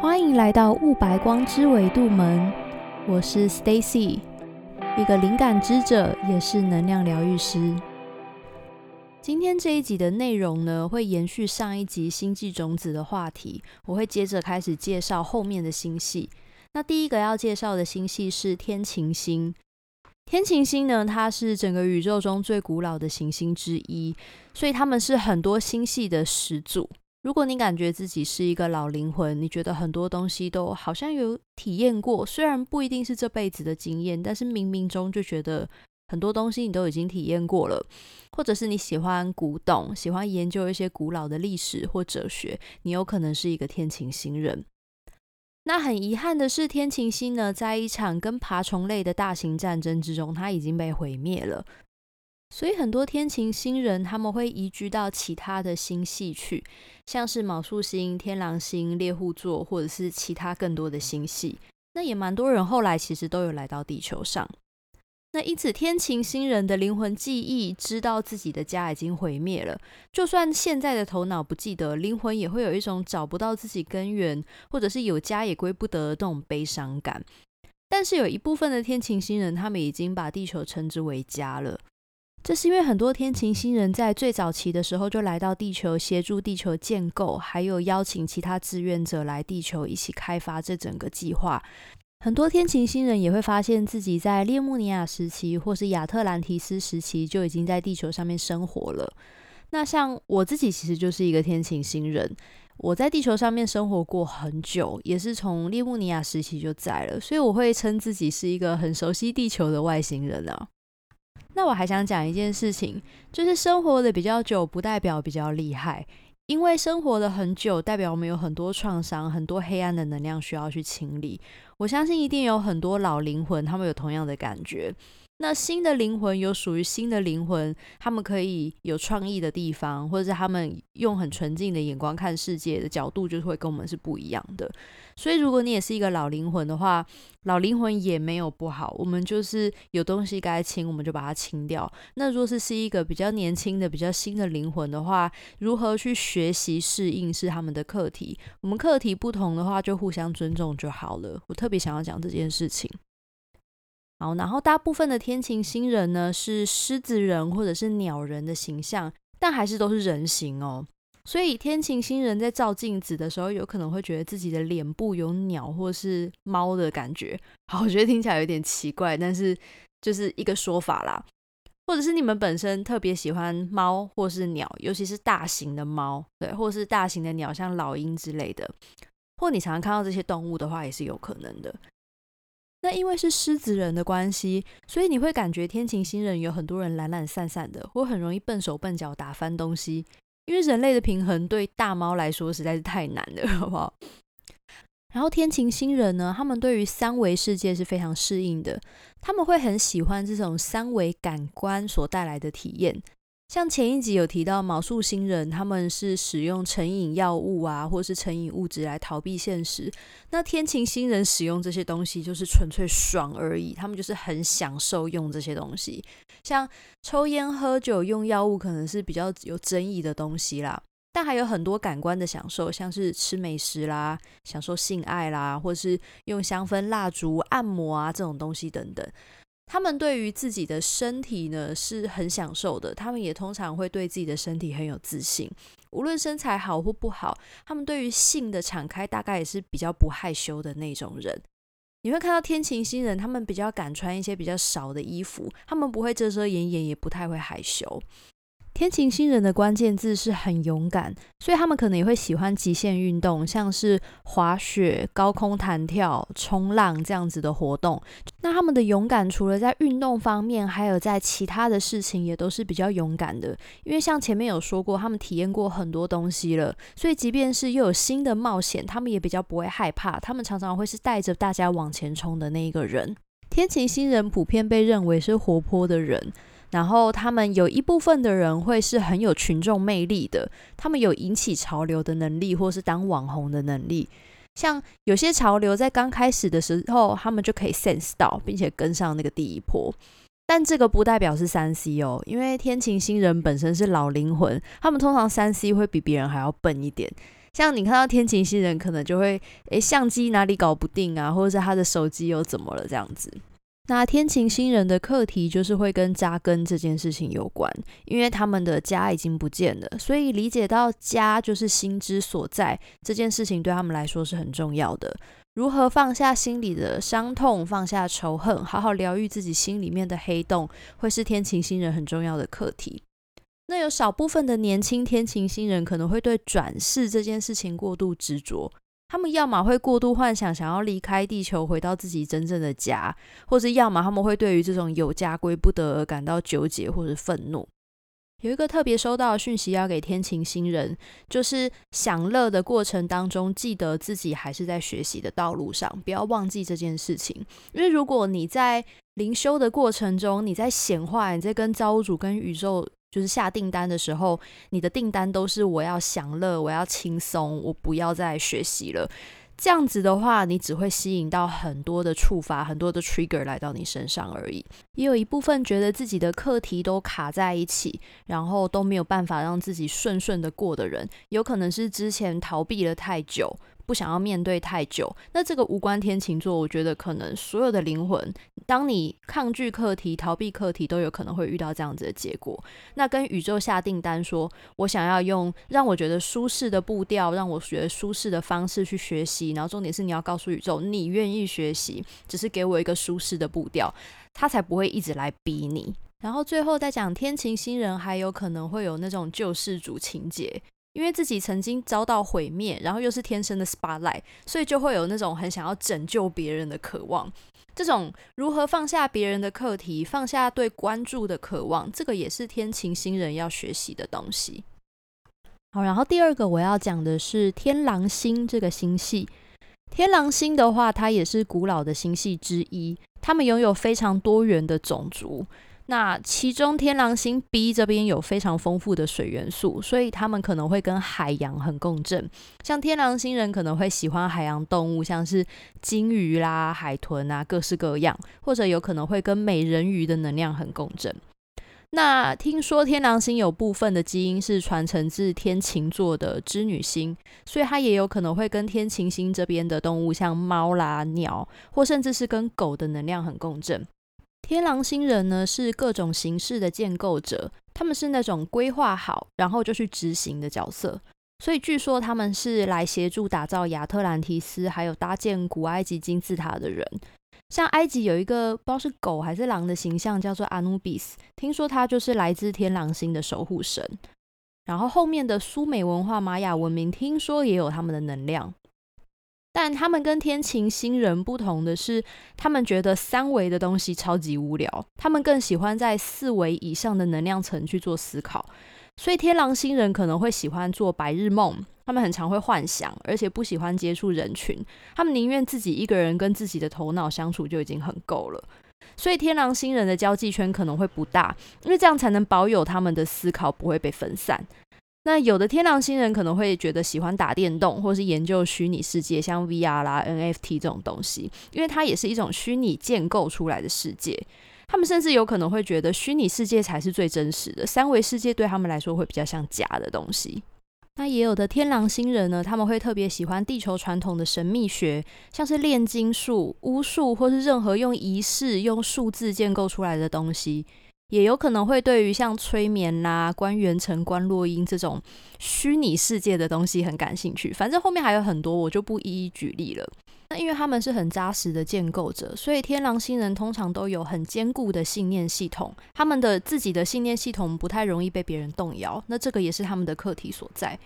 欢迎来到雾白光之维度门，我是 Stacy，一个灵感之者，也是能量疗愈师。今天这一集的内容呢，会延续上一集星际种子的话题，我会接着开始介绍后面的星系。那第一个要介绍的星系是天琴星。天琴星呢，它是整个宇宙中最古老的行星之一，所以它们是很多星系的始祖。如果你感觉自己是一个老灵魂，你觉得很多东西都好像有体验过，虽然不一定是这辈子的经验，但是冥冥中就觉得很多东西你都已经体验过了，或者是你喜欢古董，喜欢研究一些古老的历史或哲学，你有可能是一个天琴星人。那很遗憾的是，天琴星呢，在一场跟爬虫类的大型战争之中，它已经被毁灭了。所以很多天琴星人他们会移居到其他的星系去，像是昴宿星、天狼星、猎户座，或者是其他更多的星系。那也蛮多人后来其实都有来到地球上。那因此，天琴星人的灵魂记忆知道自己的家已经毁灭了，就算现在的头脑不记得，灵魂也会有一种找不到自己根源，或者是有家也归不得的这种悲伤感。但是有一部分的天琴星人，他们已经把地球称之为家了。这是因为很多天琴星人在最早期的时候就来到地球，协助地球建构，还有邀请其他志愿者来地球一起开发这整个计划。很多天琴星人也会发现自己在列穆尼亚时期或是亚特兰提斯时期就已经在地球上面生活了。那像我自己其实就是一个天琴星人，我在地球上面生活过很久，也是从列穆尼亚时期就在了，所以我会称自己是一个很熟悉地球的外星人啊。那我还想讲一件事情，就是生活的比较久不代表比较厉害。因为生活的很久，代表我们有很多创伤、很多黑暗的能量需要去清理。我相信一定有很多老灵魂，他们有同样的感觉。那新的灵魂有属于新的灵魂，他们可以有创意的地方，或者是他们用很纯净的眼光看世界的角度，就会跟我们是不一样的。所以，如果你也是一个老灵魂的话，老灵魂也没有不好。我们就是有东西该清，我们就把它清掉。那若是是一个比较年轻的、比较新的灵魂的话，如何去学习适应是他们的课题。我们课题不同的话，就互相尊重就好了。我特别想要讲这件事情。好，然后大部分的天琴星人呢是狮子人或者是鸟人的形象，但还是都是人形哦。所以天琴星人在照镜子的时候，有可能会觉得自己的脸部有鸟或是猫的感觉。好，我觉得听起来有点奇怪，但是就是一个说法啦。或者是你们本身特别喜欢猫或是鸟，尤其是大型的猫，对，或是大型的鸟，像老鹰之类的，或你常常看到这些动物的话，也是有可能的。那因为是狮子人的关系，所以你会感觉天琴星人有很多人懒懒散散的，或很容易笨手笨脚打翻东西。因为人类的平衡对大猫来说实在是太难了，好不好？然后天琴星人呢，他们对于三维世界是非常适应的，他们会很喜欢这种三维感官所带来的体验。像前一集有提到毛素星人，他们是使用成瘾药物啊，或是成瘾物质来逃避现实。那天琴星人使用这些东西就是纯粹爽而已，他们就是很享受用这些东西。像抽烟、喝酒、用药物，可能是比较有争议的东西啦。但还有很多感官的享受，像是吃美食啦、享受性爱啦，或是用香氛蜡烛、按摩啊这种东西等等。他们对于自己的身体呢是很享受的，他们也通常会对自己的身体很有自信，无论身材好或不好，他们对于性的敞开大概也是比较不害羞的那种人。你会看到天晴星人，他们比较敢穿一些比较少的衣服，他们不会遮遮掩掩，也不太会害羞。天琴星人的关键字是很勇敢，所以他们可能也会喜欢极限运动，像是滑雪、高空弹跳、冲浪这样子的活动。那他们的勇敢，除了在运动方面，还有在其他的事情也都是比较勇敢的。因为像前面有说过，他们体验过很多东西了，所以即便是又有新的冒险，他们也比较不会害怕。他们常常会是带着大家往前冲的那一个人。天琴星人普遍被认为是活泼的人。然后他们有一部分的人会是很有群众魅力的，他们有引起潮流的能力，或是当网红的能力。像有些潮流在刚开始的时候，他们就可以 sense 到，并且跟上那个第一波。但这个不代表是三 C 哦，因为天琴星人本身是老灵魂，他们通常三 C 会比别人还要笨一点。像你看到天琴星人，可能就会诶相机哪里搞不定啊，或者是他的手机又怎么了这样子。那天琴星人的课题就是会跟扎根这件事情有关，因为他们的家已经不见了，所以理解到家就是心之所在这件事情对他们来说是很重要的。如何放下心里的伤痛，放下仇恨，好好疗愈自己心里面的黑洞，会是天琴星人很重要的课题。那有少部分的年轻天琴星人可能会对转世这件事情过度执着。他们要么会过度幻想，想要离开地球，回到自己真正的家；或者要么他们会对于这种有家归不得而感到纠结或者愤怒。有一个特别收到讯息要给天晴星人，就是享乐的过程当中，记得自己还是在学习的道路上，不要忘记这件事情。因为如果你在灵修的过程中，你在显化，你在跟造物主、跟宇宙。就是下订单的时候，你的订单都是我要享乐，我要轻松，我不要再学习了。这样子的话，你只会吸引到很多的触发，很多的 trigger 来到你身上而已。也有一部分觉得自己的课题都卡在一起，然后都没有办法让自己顺顺的过的人，有可能是之前逃避了太久。不想要面对太久，那这个无关天琴座，我觉得可能所有的灵魂，当你抗拒课题、逃避课题，都有可能会遇到这样子的结果。那跟宇宙下订单，说我想要用让我觉得舒适的步调，让我觉得舒适的方式去学习，然后重点是你要告诉宇宙，你愿意学习，只是给我一个舒适的步调，他才不会一直来逼你。然后最后再讲天琴星人，还有可能会有那种救世主情节。因为自己曾经遭到毁灭，然后又是天生的 spotlight，所以就会有那种很想要拯救别人的渴望。这种如何放下别人的课题，放下对关注的渴望，这个也是天琴星人要学习的东西。好，然后第二个我要讲的是天狼星这个星系。天狼星的话，它也是古老的星系之一，他们拥有非常多元的种族。那其中天狼星 B 这边有非常丰富的水元素，所以他们可能会跟海洋很共振。像天狼星人可能会喜欢海洋动物，像是鲸鱼啦、海豚啊，各式各样，或者有可能会跟美人鱼的能量很共振。那听说天狼星有部分的基因是传承自天琴座的织女星，所以它也有可能会跟天琴星这边的动物，像猫啦、鸟，或甚至是跟狗的能量很共振。天狼星人呢是各种形式的建构者，他们是那种规划好然后就去执行的角色，所以据说他们是来协助打造亚特兰提斯，还有搭建古埃及金字塔的人。像埃及有一个不知道是狗还是狼的形象，叫做阿努比斯，听说他就是来自天狼星的守护神。然后后面的苏美文化、玛雅文明，听说也有他们的能量。但他们跟天琴星人不同的是，他们觉得三维的东西超级无聊，他们更喜欢在四维以上的能量层去做思考。所以天狼星人可能会喜欢做白日梦，他们很常会幻想，而且不喜欢接触人群，他们宁愿自己一个人跟自己的头脑相处就已经很够了。所以天狼星人的交际圈可能会不大，因为这样才能保有他们的思考不会被分散。那有的天狼星人可能会觉得喜欢打电动，或是研究虚拟世界，像 VR 啦、NFT 这种东西，因为它也是一种虚拟建构出来的世界。他们甚至有可能会觉得虚拟世界才是最真实的，三维世界对他们来说会比较像假的东西。那也有的天狼星人呢，他们会特别喜欢地球传统的神秘学，像是炼金术、巫术，或是任何用仪式、用数字建构出来的东西。也有可能会对于像催眠啦、关元成、关落音这种虚拟世界的东西很感兴趣。反正后面还有很多，我就不一一举例了。那因为他们是很扎实的建构者，所以天狼星人通常都有很坚固的信念系统。他们的自己的信念系统不太容易被别人动摇。那这个也是他们的课题所在。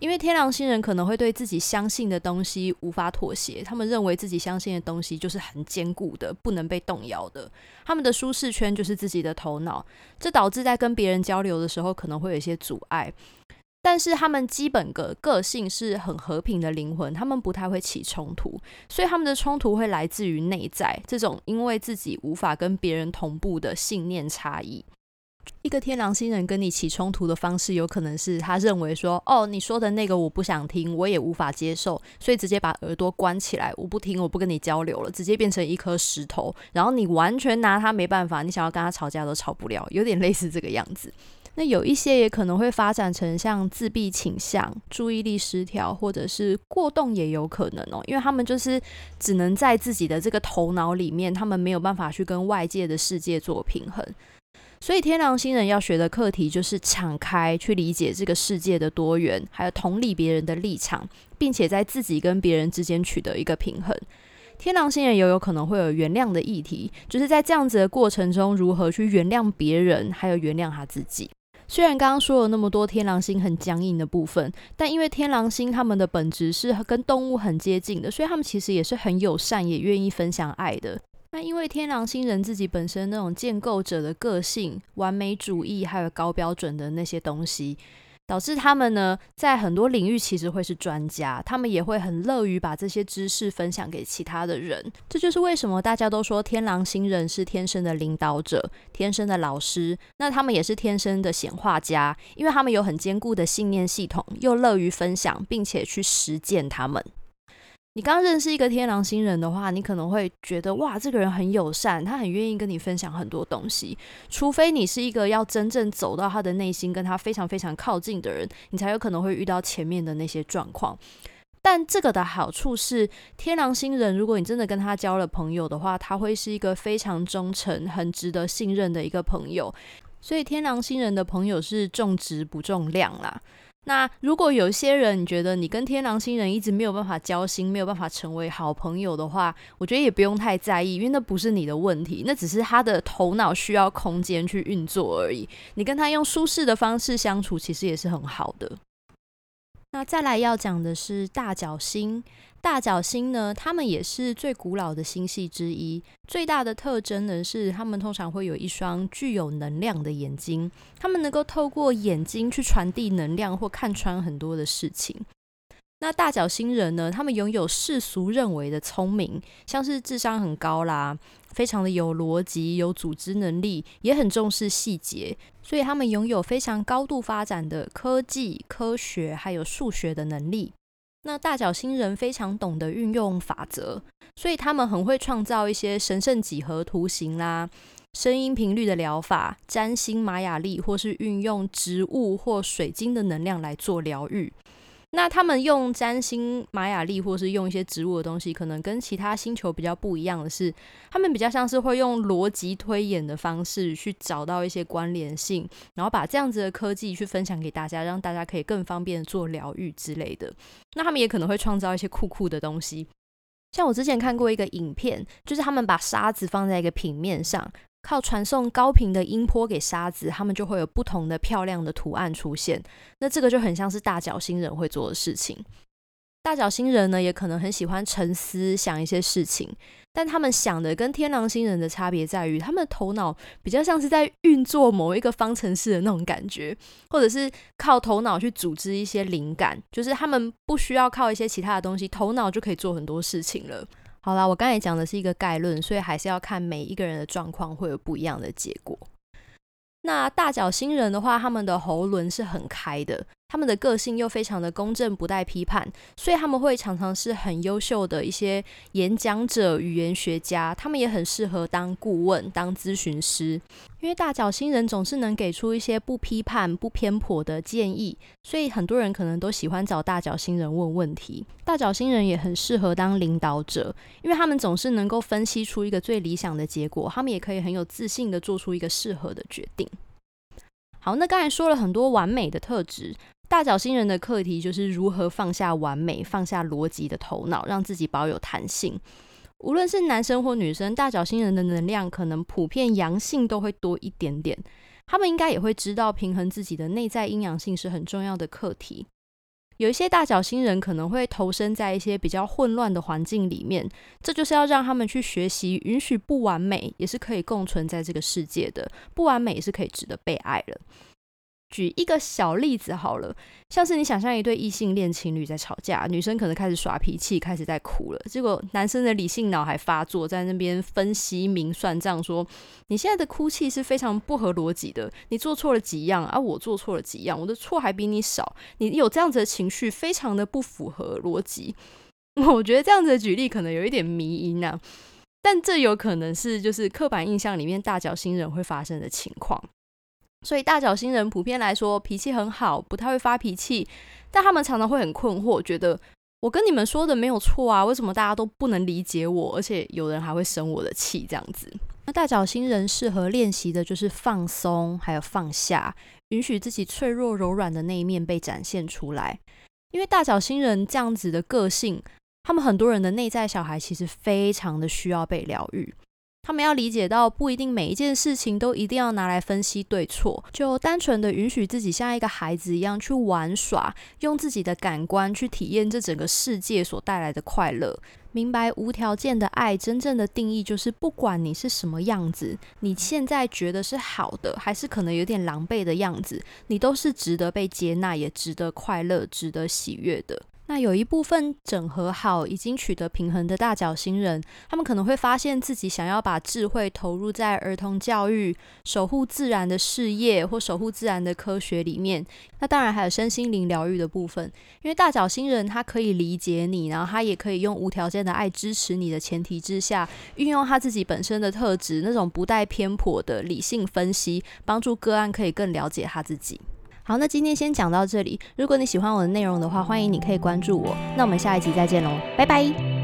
因为天狼星人可能会对自己相信的东西无法妥协，他们认为自己相信的东西就是很坚固的，不能被动摇的。他们的舒适圈就是自己的头脑，这导致在跟别人交流的时候可能会有一些阻碍。但是他们基本个个性是很和平的灵魂，他们不太会起冲突，所以他们的冲突会来自于内在这种因为自己无法跟别人同步的信念差异。一个天狼星人跟你起冲突的方式，有可能是他认为说，哦，你说的那个我不想听，我也无法接受，所以直接把耳朵关起来，我不听，我不跟你交流了，直接变成一颗石头，然后你完全拿他没办法，你想要跟他吵架都吵不了，有点类似这个样子。那有一些也可能会发展成像自闭倾向、注意力失调，或者是过动也有可能哦，因为他们就是只能在自己的这个头脑里面，他们没有办法去跟外界的世界做平衡。所以天狼星人要学的课题就是敞开，去理解这个世界的多元，还有同理别人的立场，并且在自己跟别人之间取得一个平衡。天狼星人也有可能会有原谅的议题，就是在这样子的过程中，如何去原谅别人，还有原谅他自己。虽然刚刚说了那么多天狼星很僵硬的部分，但因为天狼星他们的本质是跟动物很接近的，所以他们其实也是很友善，也愿意分享爱的。那因为天狼星人自己本身那种建构者的个性、完美主义，还有高标准的那些东西。导致他们呢，在很多领域其实会是专家，他们也会很乐于把这些知识分享给其他的人。这就是为什么大家都说天狼星人是天生的领导者、天生的老师，那他们也是天生的显化家，因为他们有很坚固的信念系统，又乐于分享，并且去实践他们。你刚认识一个天狼星人的话，你可能会觉得哇，这个人很友善，他很愿意跟你分享很多东西。除非你是一个要真正走到他的内心，跟他非常非常靠近的人，你才有可能会遇到前面的那些状况。但这个的好处是，天狼星人如果你真的跟他交了朋友的话，他会是一个非常忠诚、很值得信任的一个朋友。所以天狼星人的朋友是重质不重量啦。那如果有些人你觉得你跟天狼星人一直没有办法交心，没有办法成为好朋友的话，我觉得也不用太在意，因为那不是你的问题，那只是他的头脑需要空间去运作而已。你跟他用舒适的方式相处，其实也是很好的。那再来要讲的是大角星。大角星呢，它们也是最古老的星系之一。最大的特征呢是，它们通常会有一双具有能量的眼睛，它们能够透过眼睛去传递能量或看穿很多的事情。那大角星人呢，他们拥有世俗认为的聪明，像是智商很高啦，非常的有逻辑、有组织能力，也很重视细节，所以他们拥有非常高度发展的科技、科学还有数学的能力。那大角星人非常懂得运用法则，所以他们很会创造一些神圣几何图形啦、声音频率的疗法、占星玛雅历，或是运用植物或水晶的能量来做疗愈。那他们用占星、玛雅历，或是用一些植物的东西，可能跟其他星球比较不一样的是，他们比较像是会用逻辑推演的方式去找到一些关联性，然后把这样子的科技去分享给大家，让大家可以更方便做疗愈之类的。那他们也可能会创造一些酷酷的东西，像我之前看过一个影片，就是他们把沙子放在一个平面上。靠传送高频的音波给沙子，他们就会有不同的漂亮的图案出现。那这个就很像是大角星人会做的事情。大角星人呢，也可能很喜欢沉思，想一些事情。但他们想的跟天狼星人的差别在于，他们的头脑比较像是在运作某一个方程式的那种感觉，或者是靠头脑去组织一些灵感，就是他们不需要靠一些其他的东西，头脑就可以做很多事情了。好啦，我刚才讲的是一个概论，所以还是要看每一个人的状况会有不一样的结果。那大脚星人的话，他们的喉轮是很开的。他们的个性又非常的公正，不带批判，所以他们会常常是很优秀的一些演讲者、语言学家。他们也很适合当顾问、当咨询师，因为大角星人总是能给出一些不批判、不偏颇的建议，所以很多人可能都喜欢找大角星人问问题。大角星人也很适合当领导者，因为他们总是能够分析出一个最理想的结果，他们也可以很有自信的做出一个适合的决定。好，那刚才说了很多完美的特质。大角星人的课题就是如何放下完美，放下逻辑的头脑，让自己保有弹性。无论是男生或女生，大角星人的能量可能普遍阳性都会多一点点。他们应该也会知道平衡自己的内在阴阳性是很重要的课题。有一些大角星人可能会投身在一些比较混乱的环境里面，这就是要让他们去学习允许不完美，也是可以共存在这个世界的。不完美也是可以值得被爱了。举一个小例子好了，像是你想象一对异性恋情侣在吵架，女生可能开始耍脾气，开始在哭了，结果男生的理性脑还发作，在那边分析明算账，说你现在的哭泣是非常不合逻辑的，你做错了几样啊？我做错了几样？我的错还比你少，你有这样子的情绪，非常的不符合逻辑。我觉得这样子的举例可能有一点迷因啊，但这有可能是就是刻板印象里面大脚星人会发生的情况。所以大角星人普遍来说脾气很好，不太会发脾气，但他们常常会很困惑，觉得我跟你们说的没有错啊，为什么大家都不能理解我，而且有人还会生我的气这样子？那大角星人适合练习的就是放松，还有放下，允许自己脆弱柔软的那一面被展现出来。因为大角星人这样子的个性，他们很多人的内在小孩其实非常的需要被疗愈。他们要理解到，不一定每一件事情都一定要拿来分析对错，就单纯的允许自己像一个孩子一样去玩耍，用自己的感官去体验这整个世界所带来的快乐。明白无条件的爱真正的定义就是，不管你是什么样子，你现在觉得是好的，还是可能有点狼狈的样子，你都是值得被接纳，也值得快乐，值得喜悦的。那有一部分整合好、已经取得平衡的大角星人，他们可能会发现自己想要把智慧投入在儿童教育、守护自然的事业或守护自然的科学里面。那当然还有身心灵疗愈的部分，因为大角星人他可以理解你，然后他也可以用无条件的爱支持你的前提之下，运用他自己本身的特质，那种不带偏颇的理性分析，帮助个案可以更了解他自己。好，那今天先讲到这里。如果你喜欢我的内容的话，欢迎你可以关注我。那我们下一集再见喽，拜拜。